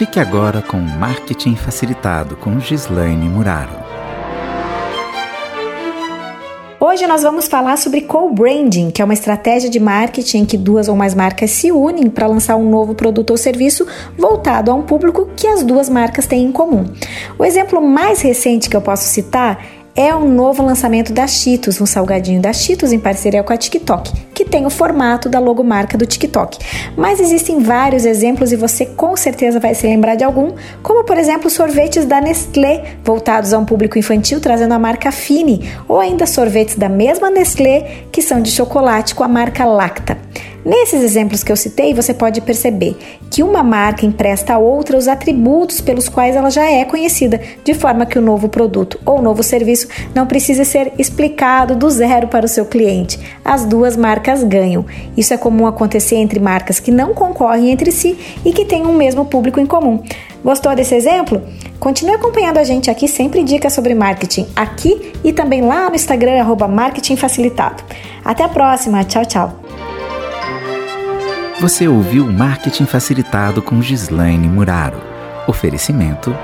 Fique agora com Marketing Facilitado com Gislaine Muraro. Hoje nós vamos falar sobre co-branding, que é uma estratégia de marketing em que duas ou mais marcas se unem para lançar um novo produto ou serviço voltado a um público que as duas marcas têm em comum. O exemplo mais recente que eu posso citar é o novo lançamento da Cheetos, um salgadinho da Cheetos em parceria com a TikTok, tem o formato da logomarca do TikTok. Mas existem vários exemplos e você com certeza vai se lembrar de algum, como por exemplo sorvetes da Nestlé, voltados a um público infantil, trazendo a marca Fini, ou ainda sorvetes da mesma Nestlé, que são de chocolate com a marca Lacta. Nesses exemplos que eu citei, você pode perceber que uma marca empresta a outra os atributos pelos quais ela já é conhecida, de forma que o novo produto ou novo serviço não precisa ser explicado do zero para o seu cliente. As duas marcas ganham. Isso é comum acontecer entre marcas que não concorrem entre si e que têm um mesmo público em comum. Gostou desse exemplo? Continue acompanhando a gente aqui, sempre dicas sobre marketing, aqui e também lá no Instagram, arroba Marketing Facilitado. Até a próxima, tchau, tchau! Você ouviu Marketing Facilitado com Gislaine Muraro. Oferecimento